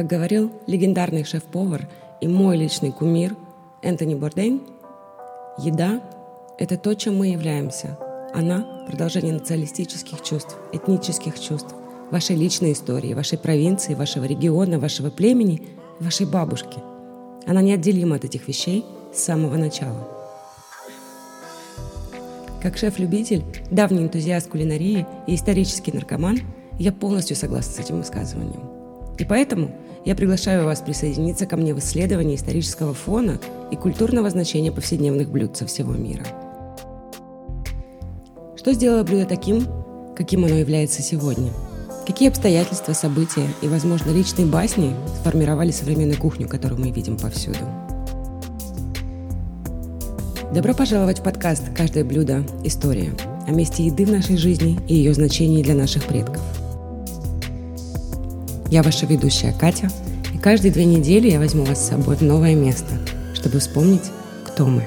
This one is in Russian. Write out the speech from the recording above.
Как говорил легендарный шеф-повар и мой личный кумир Энтони Бордейн, еда – это то, чем мы являемся. Она – продолжение националистических чувств, этнических чувств, вашей личной истории, вашей провинции, вашего региона, вашего племени, вашей бабушки. Она неотделима от этих вещей с самого начала. Как шеф-любитель, давний энтузиаст кулинарии и исторический наркоман, я полностью согласна с этим высказыванием. И поэтому я приглашаю вас присоединиться ко мне в исследовании исторического фона и культурного значения повседневных блюд со всего мира. Что сделало блюдо таким, каким оно является сегодня? Какие обстоятельства, события и, возможно, личные басни сформировали современную кухню, которую мы видим повсюду? Добро пожаловать в подкаст «Каждое блюдо. История» о месте еды в нашей жизни и ее значении для наших предков – я ваша ведущая Катя, и каждые две недели я возьму вас с собой в новое место, чтобы вспомнить, кто мы.